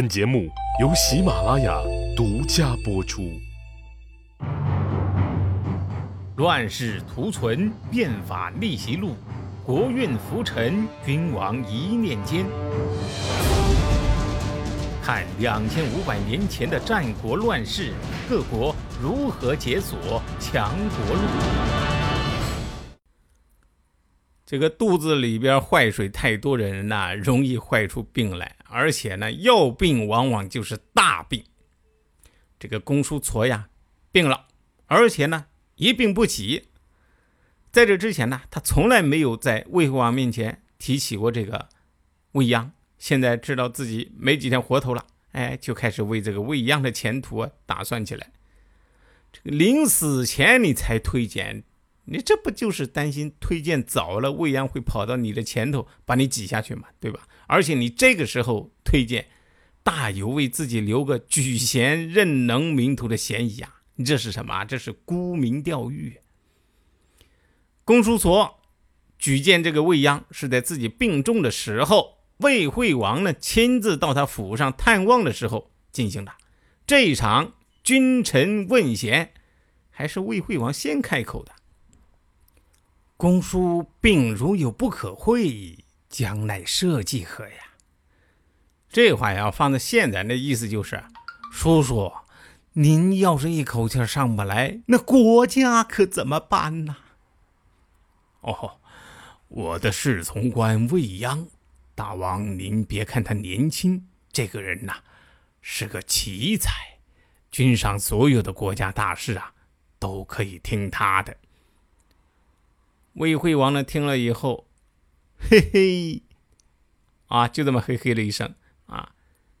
本节目由喜马拉雅独家播出。乱世图存，变法逆袭录，国运浮沉，君王一念间。看两千五百年前的战国乱世，各国如何解锁强国路。这个肚子里边坏水太多的人呐，容易坏出病来，而且呢，要病往往就是大病。这个公叔痤呀，病了，而且呢。一病不起，在这之前呢，他从来没有在魏惠王面前提起过这个未央。现在知道自己没几天活头了，哎，就开始为这个未央的前途打算起来。这个临死前你才推荐，你这不就是担心推荐早了，未央会跑到你的前头把你挤下去嘛，对吧？而且你这个时候推荐，大有为自己留个举贤任能名头的嫌疑啊。你这是什么？这是沽名钓誉。公叔痤举荐这个未央，是在自己病重的时候，魏惠王呢亲自到他府上探望的时候进行的。这一场君臣问贤，还是魏惠王先开口的。公叔病如有不可会，将乃社稷何呀？这话要放在现在，那意思就是，叔叔。您要是一口气上不来，那国家可怎么办呢？哦，我的侍从官未央，大王您别看他年轻，这个人呐是个奇才，君上所有的国家大事啊都可以听他的。魏惠王呢听了以后，嘿嘿，啊，就这么嘿嘿了一声啊，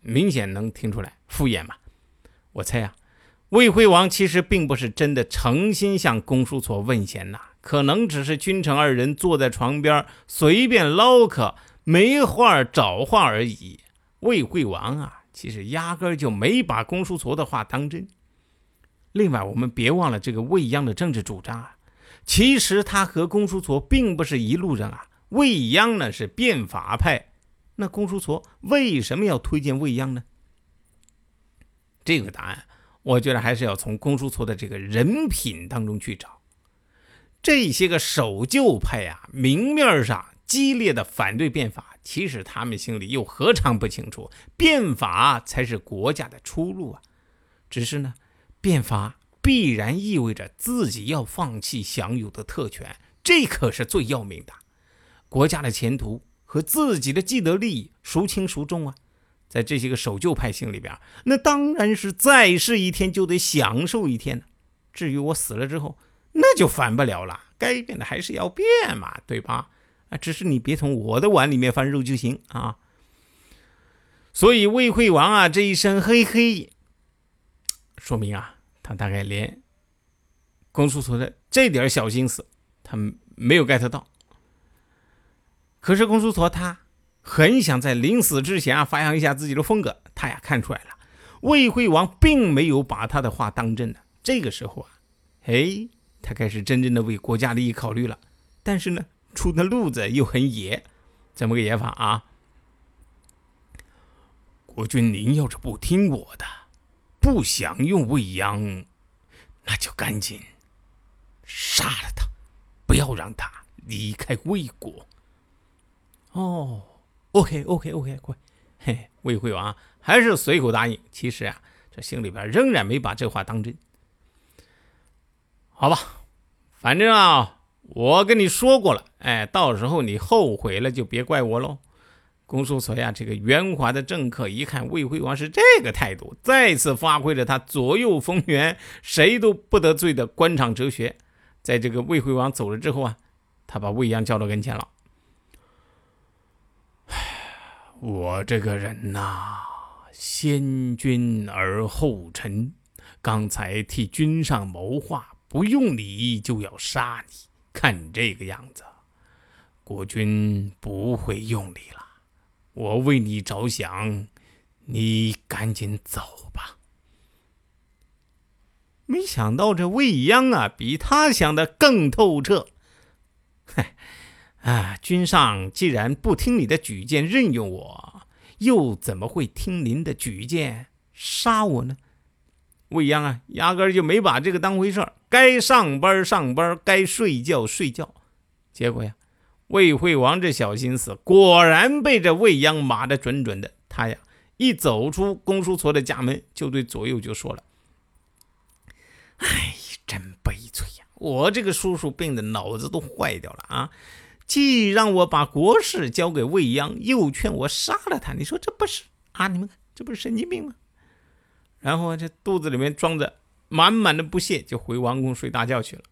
明显能听出来敷衍嘛。我猜呀，魏惠王其实并不是真的诚心向公叔痤问贤呐，可能只是君臣二人坐在床边随便唠嗑，没话找话而已。魏惠王啊，其实压根就没把公叔痤的话当真。另外，我们别忘了这个魏央的政治主张啊，其实他和公叔痤并不是一路人啊。魏央呢是变法派，那公叔痤为什么要推荐魏央呢？这个答案，我觉得还是要从公叔痤的这个人品当中去找。这些个守旧派呀，明面上激烈的反对变法，其实他们心里又何尝不清楚，变法才是国家的出路啊！只是呢，变法必然意味着自己要放弃享有的特权，这可是最要命的。国家的前途和自己的既得利益，孰轻孰重啊？在这些个守旧派心里边，那当然是再世一天就得享受一天。至于我死了之后，那就反不了了，该变的还是要变嘛，对吧？啊，只是你别从我的碗里面翻肉就行啊。所以魏惠王啊这一声嘿嘿，说明啊他大概连公叔痤的这点小心思他没有 get 到。可是公叔痤他。很想在临死之前啊发扬一下自己的风格，他呀看出来了，魏惠王并没有把他的话当真的。这个时候啊，哎，他开始真正的为国家利益考虑了。但是呢，出的路子又很野，怎么个野法啊？国君您要是不听我的，不想用未央，那就赶紧杀了他，不要让他离开魏国。哦。，OK，OK，OK，乖！嘿，魏惠王还是随口答应。其实啊，这心里边仍然没把这话当真。好吧，反正啊，我跟你说过了，哎，到时候你后悔了就别怪我喽。公叔痤呀，这个圆滑的政客一看魏惠王是这个态度，再次发挥了他左右逢源、谁都不得罪的官场哲学。在这个魏惠王走了之后啊，他把魏阳叫到跟前了。我这个人呐，先君而后臣，刚才替君上谋划，不用你就要杀你。看这个样子，国君不会用你了。我为你着想，你赶紧走吧。没想到这未央啊，比他想的更透彻。嗨。啊，君上既然不听你的举荐，任用我，又怎么会听您的举荐杀我呢？未央啊，压根就没把这个当回事儿，该上班上班，该睡觉睡觉。结果呀，魏惠王这小心思果然被这未央码得准准的。他呀，一走出公叔痤的家门，就对左右就说了：“哎，真悲催呀！我这个叔叔病的脑子都坏掉了啊！既让我把国事交给未央，又劝我杀了他，你说这不是啊？你们看，这不是神经病吗？”然后这肚子里面装着满满的不屑，就回王宫睡大觉去了。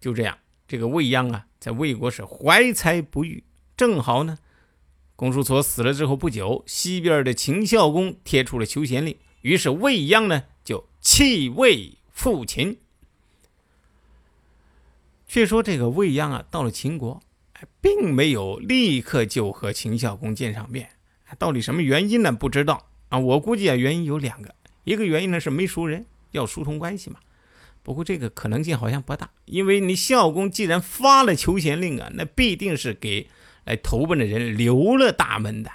就这样，这个未央啊，在魏国是怀才不遇。正好呢，公叔痤死了之后不久，西边的秦孝公贴出了求贤令，于是未央呢就弃魏赴秦。却说这个未央啊，到了秦国，并没有立刻就和秦孝公见上面，到底什么原因呢？不知道。啊，我估计啊，原因有两个，一个原因呢是没熟人，要疏通关系嘛。不过这个可能性好像不大，因为你孝公既然发了求贤令啊，那必定是给来投奔的人留了大门的。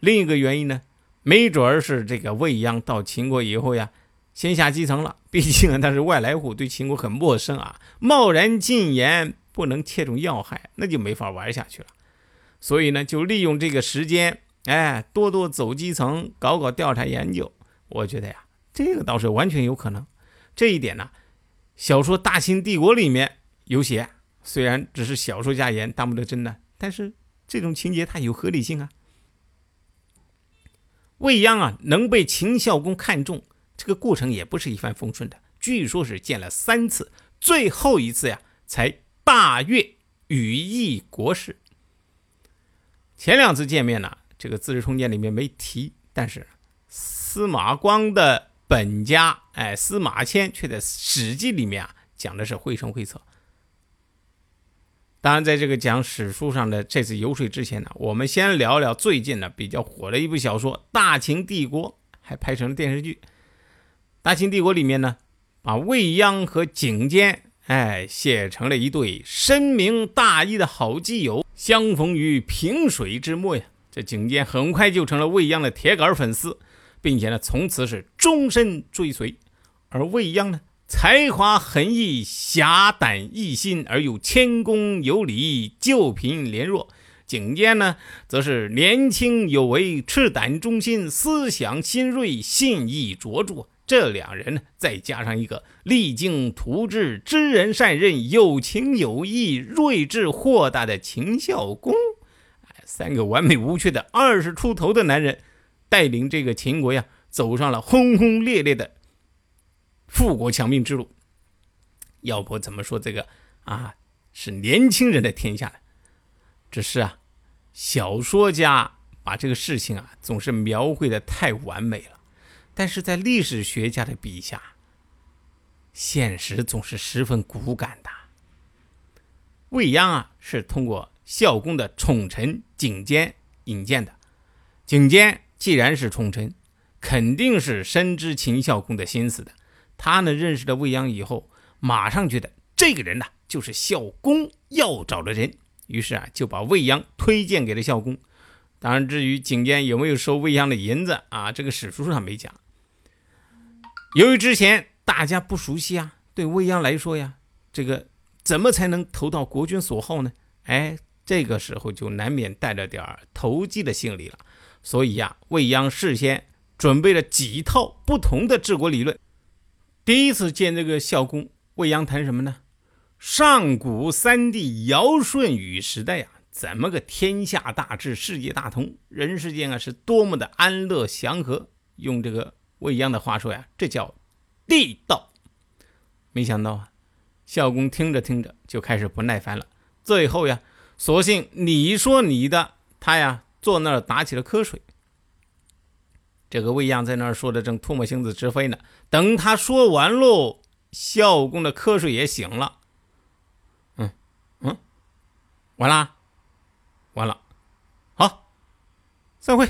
另一个原因呢，没准儿是这个未央到秦国以后呀，先下基层了，毕竟啊他是外来户，对秦国很陌生啊，贸然进言不能切中要害，那就没法玩下去了。所以呢，就利用这个时间。哎，多多走基层，搞搞调查研究，我觉得呀，这个倒是完全有可能。这一点呢，小说《大秦帝国》里面有写，虽然只是小说家言，当不得真的，但是这种情节它有合理性啊。未央啊，能被秦孝公看中，这个过程也不是一帆风顺的，据说是见了三次，最后一次呀，才大悦羽翼国事。前两次见面呢。这个《资治通鉴》里面没提，但是司马光的本家，哎，司马迁却在《史记》里面啊讲的是绘声绘色。当然，在这个讲史书上的这次游说之前呢，我们先聊聊最近呢比较火的一部小说《大秦帝国》，还拍成了电视剧。《大秦帝国》里面呢，把未央和景监，哎，写成了一对深明大义的好基友，相逢于萍水之末呀。这景监很快就成了未央的铁杆粉丝，并且呢，从此是终身追随。而未央呢，才华横溢，侠胆义心，而又谦恭有礼，救贫怜弱；景监呢，则是年轻有为，赤胆忠心，思想新锐，信义卓著。这两人呢，再加上一个励精图治、知人善任、有情有义、睿智豁达的秦孝公。三个完美无缺的二十出头的男人，带领这个秦国呀，走上了轰轰烈烈的富国强兵之路。要不怎么说这个啊是年轻人的天下呢？只是啊，小说家把这个事情啊总是描绘的太完美了，但是在历史学家的笔下，现实总是十分骨感的。未央啊，是通过。孝公的宠臣景监引荐的，景监既然是宠臣，肯定是深知秦孝公的心思的。他呢认识了未央以后，马上觉得这个人呐就是孝公要找的人，于是啊就把未央推荐给了孝公。当然，至于景监有没有收未央的银子啊，这个史书上没讲。由于之前大家不熟悉啊，对未央来说呀，这个怎么才能投到国君所好呢？哎。这个时候就难免带着点投机的心理了，所以呀，未央事先准备了几套不同的治国理论。第一次见这个孝公，未央谈什么呢？上古三帝尧舜禹时代呀，怎么个天下大治、世界大同，人世间啊是多么的安乐祥和。用这个未央的话说呀，这叫地道。没想到啊，孝公听着听着就开始不耐烦了，最后呀。索性你说你的，他呀坐那儿打起了瞌睡。这个未央在那儿说的正唾沫星子直飞呢。等他说完喽，孝公的瞌睡也醒了。嗯嗯，完了，完了，好，散会。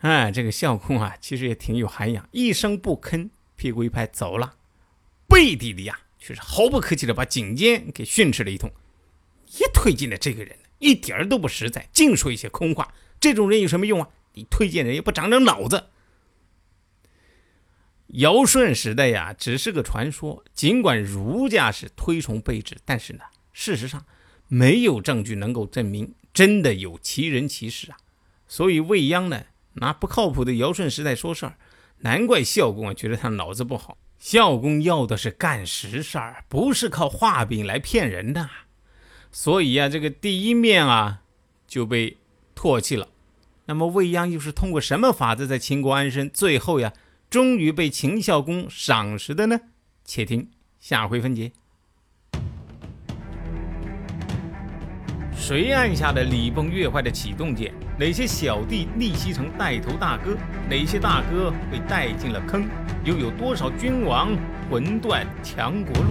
哎，这个孝公啊，其实也挺有涵养，一声不吭，屁股一拍走了。背地里呀，却是毫不客气的把景监给训斥了一通。也推荐了这个人，一点儿都不实在，净说一些空话。这种人有什么用啊？你推荐人也不长长脑子。尧舜时代呀，只是个传说。尽管儒家是推崇备至，但是呢，事实上没有证据能够证明真的有其人其事啊。所以未央呢，拿不靠谱的尧舜时代说事儿，难怪孝公啊觉得他脑子不好。孝公要的是干实事儿，不是靠画饼来骗人的。所以啊，这个第一面啊就被唾弃了。那么未央又是通过什么法子在秦国安身，最后呀？终于被秦孝公赏识的呢？且听下回分解。谁按下了礼崩乐坏的启动键？哪些小弟逆袭成带头大哥？哪些大哥被带进了坑？又有多少君王魂断强国路？